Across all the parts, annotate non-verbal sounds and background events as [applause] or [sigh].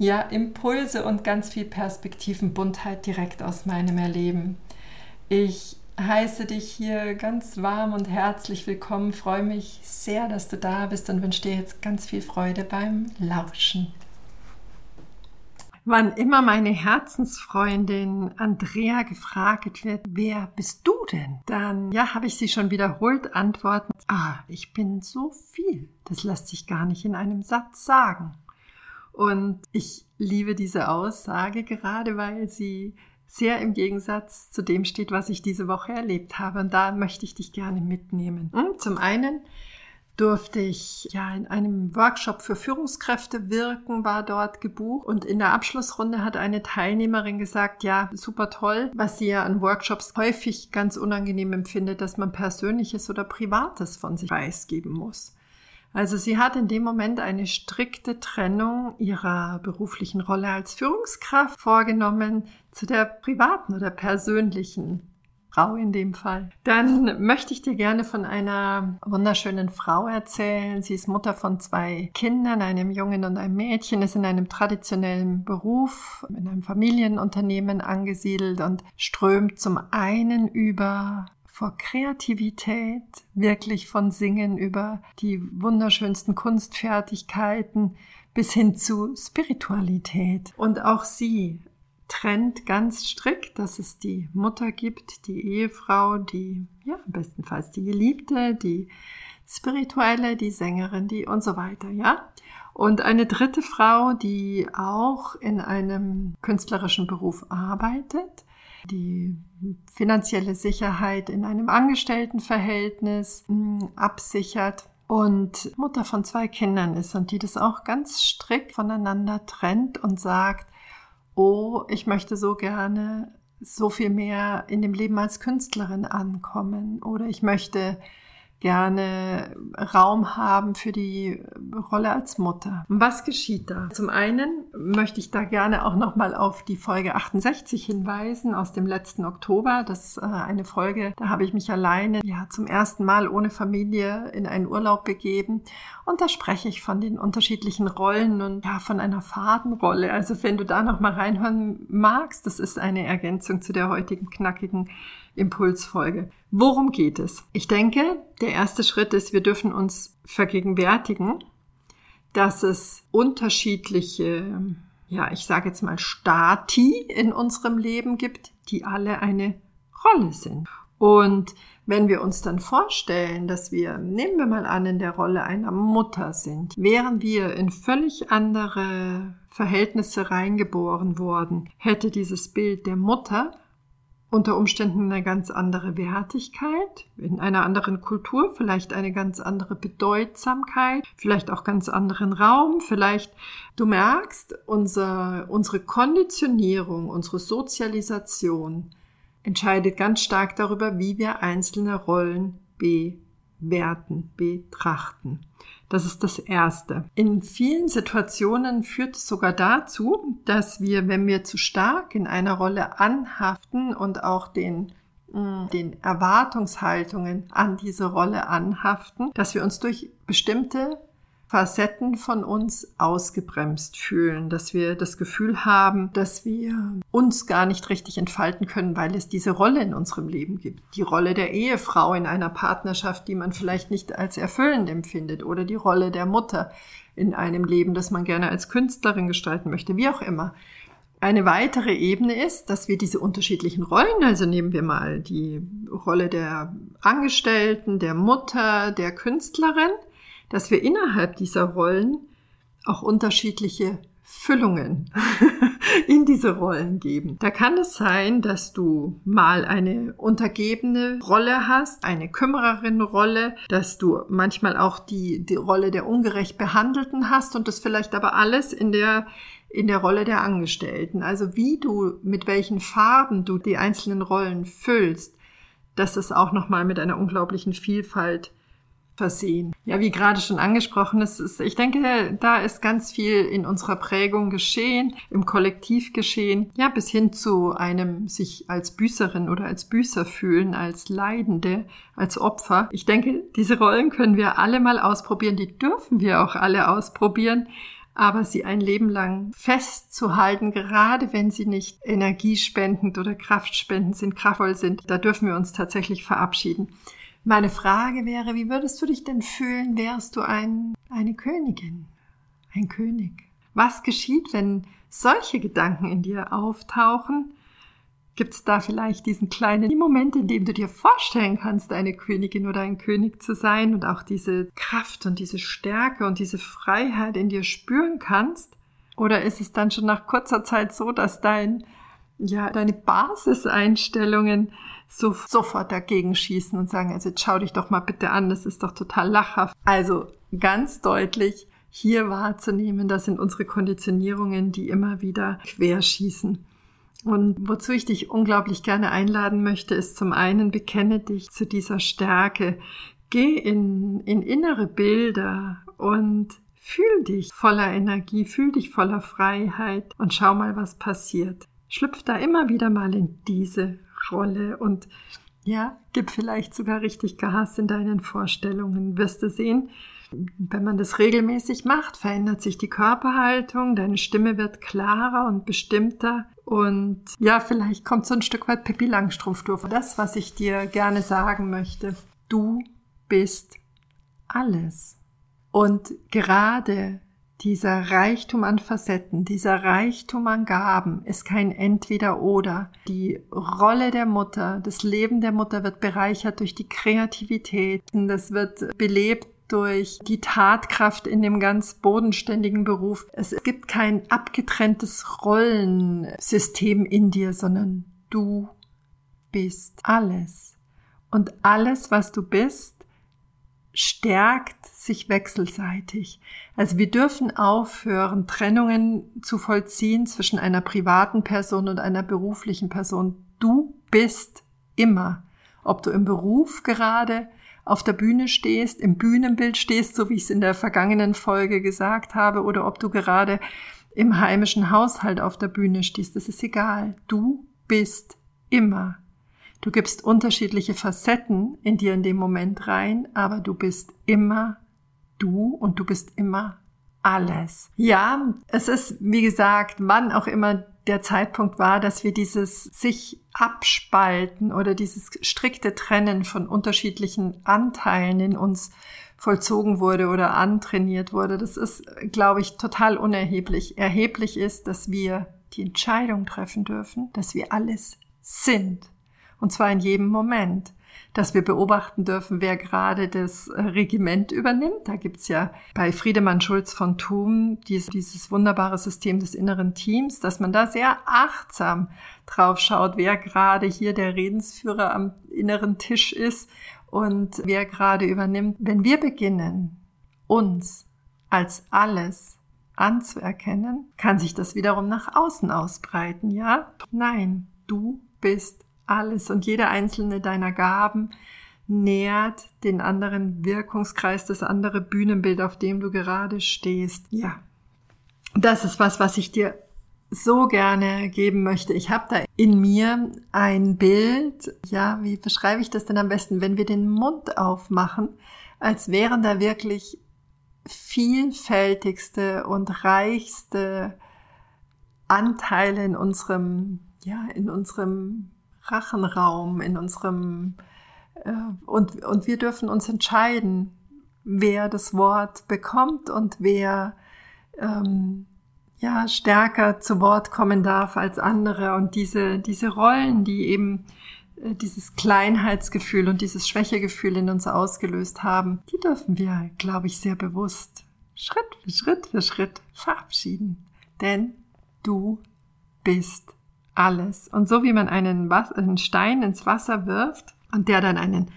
ja, Impulse und ganz viel Perspektivenbuntheit direkt aus meinem Erleben. Ich heiße dich hier ganz warm und herzlich willkommen, freue mich sehr, dass du da bist und wünsche dir jetzt ganz viel Freude beim Lauschen. Wann immer meine Herzensfreundin Andrea gefragt wird, wer bist du denn? Dann, ja, habe ich sie schon wiederholt antworten, ah, ich bin so viel. Das lässt sich gar nicht in einem Satz sagen. Und ich liebe diese Aussage gerade, weil sie sehr im Gegensatz zu dem steht, was ich diese Woche erlebt habe. Und da möchte ich dich gerne mitnehmen. Hm, zum einen durfte ich ja in einem Workshop für Führungskräfte wirken, war dort gebucht und in der Abschlussrunde hat eine Teilnehmerin gesagt, ja, super toll, was sie ja an Workshops häufig ganz unangenehm empfindet, dass man Persönliches oder Privates von sich preisgeben muss. Also sie hat in dem Moment eine strikte Trennung ihrer beruflichen Rolle als Führungskraft vorgenommen zu der privaten oder persönlichen Frau in dem Fall. Dann möchte ich dir gerne von einer wunderschönen Frau erzählen. Sie ist Mutter von zwei Kindern, einem Jungen und einem Mädchen, ist in einem traditionellen Beruf, in einem Familienunternehmen angesiedelt und strömt zum einen über vor Kreativität, wirklich von Singen über die wunderschönsten Kunstfertigkeiten bis hin zu Spiritualität. Und auch sie trennt ganz strikt, dass es die Mutter gibt, die Ehefrau, die, ja, bestenfalls die Geliebte, die Spirituelle, die Sängerin, die und so weiter, ja. Und eine dritte Frau, die auch in einem künstlerischen Beruf arbeitet, die finanzielle Sicherheit in einem Angestelltenverhältnis hm, absichert. Und Mutter von zwei Kindern ist und die das auch ganz strikt voneinander trennt und sagt, oh, ich möchte so gerne so viel mehr in dem Leben als Künstlerin ankommen oder ich möchte gerne Raum haben für die Rolle als Mutter. Was geschieht da? Zum einen möchte ich da gerne auch nochmal auf die Folge 68 hinweisen aus dem letzten Oktober. Das ist äh, eine Folge, da habe ich mich alleine ja zum ersten Mal ohne Familie in einen Urlaub begeben und da spreche ich von den unterschiedlichen Rollen und ja von einer Fadenrolle. Also wenn du da nochmal reinhören magst, das ist eine Ergänzung zu der heutigen knackigen Impulsfolge. Worum geht es? Ich denke, der erste Schritt ist, wir dürfen uns vergegenwärtigen, dass es unterschiedliche, ja, ich sage jetzt mal Stati in unserem Leben gibt, die alle eine Rolle sind. Und wenn wir uns dann vorstellen, dass wir, nehmen wir mal an, in der Rolle einer Mutter sind, wären wir in völlig andere Verhältnisse reingeboren worden, hätte dieses Bild der Mutter unter Umständen eine ganz andere Wertigkeit, in einer anderen Kultur, vielleicht eine ganz andere Bedeutsamkeit, vielleicht auch ganz anderen Raum, vielleicht, du merkst, unser, unsere Konditionierung, unsere Sozialisation entscheidet ganz stark darüber, wie wir einzelne Rollen bewerten, betrachten. Das ist das Erste. In vielen Situationen führt es sogar dazu, dass wir, wenn wir zu stark in einer Rolle anhaften und auch den mm, den Erwartungshaltungen an diese Rolle anhaften, dass wir uns durch bestimmte Facetten von uns ausgebremst fühlen, dass wir das Gefühl haben, dass wir uns gar nicht richtig entfalten können, weil es diese Rolle in unserem Leben gibt. Die Rolle der Ehefrau in einer Partnerschaft, die man vielleicht nicht als erfüllend empfindet, oder die Rolle der Mutter in einem Leben, das man gerne als Künstlerin gestalten möchte, wie auch immer. Eine weitere Ebene ist, dass wir diese unterschiedlichen Rollen, also nehmen wir mal die Rolle der Angestellten, der Mutter, der Künstlerin, dass wir innerhalb dieser Rollen auch unterschiedliche Füllungen [laughs] in diese Rollen geben. Da kann es sein, dass du mal eine untergebene Rolle hast, eine Kümmererin-Rolle, dass du manchmal auch die, die Rolle der ungerecht Behandelten hast und das vielleicht aber alles in der in der Rolle der Angestellten. Also wie du, mit welchen Farben du die einzelnen Rollen füllst, das ist auch nochmal mit einer unglaublichen Vielfalt versehen. Ja, wie gerade schon angesprochen, ist, ist, ich denke, da ist ganz viel in unserer Prägung geschehen, im Kollektiv geschehen, ja, bis hin zu einem sich als Büßerin oder als Büßer fühlen, als Leidende, als Opfer. Ich denke, diese Rollen können wir alle mal ausprobieren, die dürfen wir auch alle ausprobieren aber sie ein Leben lang festzuhalten, gerade wenn sie nicht energiespendend oder kraftspendend sind, kraftvoll sind, da dürfen wir uns tatsächlich verabschieden. Meine Frage wäre, wie würdest du dich denn fühlen, wärst du ein, eine Königin, ein König? Was geschieht, wenn solche Gedanken in dir auftauchen? Gibt es da vielleicht diesen kleinen Moment, in dem du dir vorstellen kannst, eine Königin oder ein König zu sein und auch diese Kraft und diese Stärke und diese Freiheit in dir spüren kannst? Oder ist es dann schon nach kurzer Zeit so, dass dein, ja, deine Basiseinstellungen so, sofort dagegen schießen und sagen, also jetzt schau dich doch mal bitte an, das ist doch total lachhaft. Also ganz deutlich hier wahrzunehmen, das sind unsere Konditionierungen, die immer wieder querschießen. Und wozu ich dich unglaublich gerne einladen möchte, ist zum einen, bekenne dich zu dieser Stärke. Geh in, in innere Bilder und fühl dich voller Energie, fühl dich voller Freiheit und schau mal, was passiert. Schlüpf da immer wieder mal in diese Rolle und ja, gib vielleicht sogar richtig Gas in deinen Vorstellungen. Wirst du sehen, wenn man das regelmäßig macht, verändert sich die Körperhaltung, deine Stimme wird klarer und bestimmter und ja, vielleicht kommt so ein Stück weit Pippi Langstrumpf durch. Das, was ich dir gerne sagen möchte, du bist alles. Und gerade dieser Reichtum an Facetten, dieser Reichtum an Gaben ist kein Entweder-Oder. Die Rolle der Mutter, das Leben der Mutter wird bereichert durch die Kreativität. Das wird belebt durch die Tatkraft in dem ganz bodenständigen Beruf. Es gibt kein abgetrenntes Rollensystem in dir, sondern du bist alles. Und alles, was du bist, stärkt sich wechselseitig. Also wir dürfen aufhören, Trennungen zu vollziehen zwischen einer privaten Person und einer beruflichen Person. Du bist immer, ob du im Beruf gerade auf der Bühne stehst, im Bühnenbild stehst, so wie ich es in der vergangenen Folge gesagt habe, oder ob du gerade im heimischen Haushalt auf der Bühne stehst, das ist egal. Du bist immer. Du gibst unterschiedliche Facetten in dir in dem Moment rein, aber du bist immer du und du bist immer alles. Ja, es ist, wie gesagt, wann auch immer der Zeitpunkt war, dass wir dieses sich abspalten oder dieses strikte Trennen von unterschiedlichen Anteilen in uns vollzogen wurde oder antrainiert wurde. Das ist, glaube ich, total unerheblich. Erheblich ist, dass wir die Entscheidung treffen dürfen, dass wir alles sind und zwar in jedem Moment. Dass wir beobachten dürfen, wer gerade das äh, Regiment übernimmt. Da gibt's ja bei Friedemann Schulz von Thum dieses, dieses wunderbare System des inneren Teams, dass man da sehr achtsam drauf schaut, wer gerade hier der Redensführer am inneren Tisch ist und wer gerade übernimmt. Wenn wir beginnen, uns als alles anzuerkennen, kann sich das wiederum nach außen ausbreiten, ja? Nein, du bist alles und jede einzelne deiner Gaben nährt den anderen Wirkungskreis, das andere Bühnenbild, auf dem du gerade stehst. Ja, das ist was, was ich dir so gerne geben möchte. Ich habe da in mir ein Bild. Ja, wie beschreibe ich das denn am besten? Wenn wir den Mund aufmachen, als wären da wirklich vielfältigste und reichste Anteile in unserem, ja, in unserem Rachenraum, in unserem äh, und, und wir dürfen uns entscheiden, wer das Wort bekommt und wer ähm, ja stärker zu Wort kommen darf als andere und diese diese Rollen, die eben äh, dieses Kleinheitsgefühl und dieses Schwächegefühl in uns ausgelöst haben, die dürfen wir, glaube ich, sehr bewusst Schritt für Schritt für Schritt verabschieden. Denn du bist alles. Und so wie man einen, Was einen Stein ins Wasser wirft und der dann einen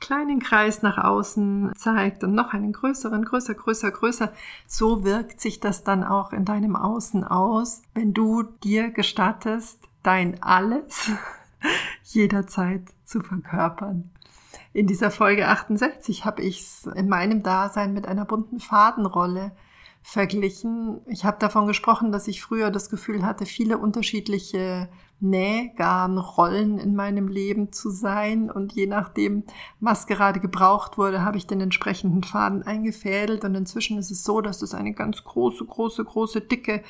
kleinen Kreis nach außen zeigt und noch einen größeren, größer, größer, größer. So wirkt sich das dann auch in deinem Außen aus, wenn du dir gestattest, dein Alles [laughs] jederzeit zu verkörpern. In dieser Folge 68 habe ich es in meinem Dasein mit einer bunten Fadenrolle verglichen. Ich habe davon gesprochen, dass ich früher das Gefühl hatte, viele unterschiedliche Nähgarnrollen in meinem Leben zu sein. Und je nachdem, was gerade gebraucht wurde, habe ich den entsprechenden Faden eingefädelt. Und inzwischen ist es so, dass es eine ganz große, große, große, dicke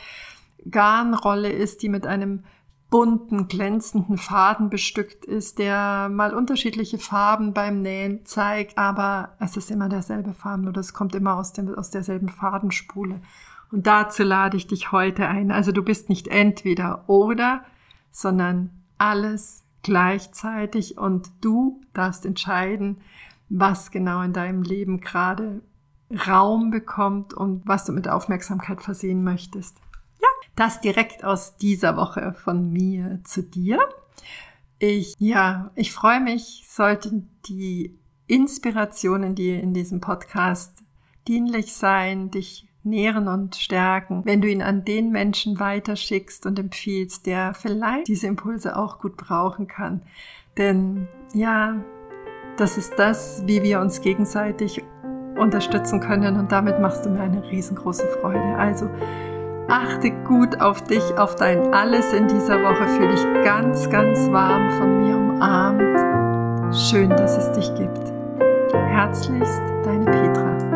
Garnrolle ist, die mit einem bunten, glänzenden Faden bestückt ist, der mal unterschiedliche Farben beim Nähen zeigt, aber es ist immer derselbe Faden oder es kommt immer aus, dem, aus derselben Fadenspule. Und dazu lade ich dich heute ein. Also du bist nicht entweder oder, sondern alles gleichzeitig und du darfst entscheiden, was genau in deinem Leben gerade Raum bekommt und was du mit Aufmerksamkeit versehen möchtest. Das direkt aus dieser Woche von mir zu dir. Ich, ja, ich freue mich, sollten die Inspirationen, die in diesem Podcast dienlich sein, dich nähren und stärken, wenn du ihn an den Menschen weiterschickst und empfiehlst, der vielleicht diese Impulse auch gut brauchen kann. Denn ja, das ist das, wie wir uns gegenseitig unterstützen können und damit machst du mir eine riesengroße Freude. Also Achte gut auf dich, auf dein Alles in dieser Woche. Fühl dich ganz, ganz warm von mir umarmt. Schön, dass es dich gibt. Herzlichst, deine Petra.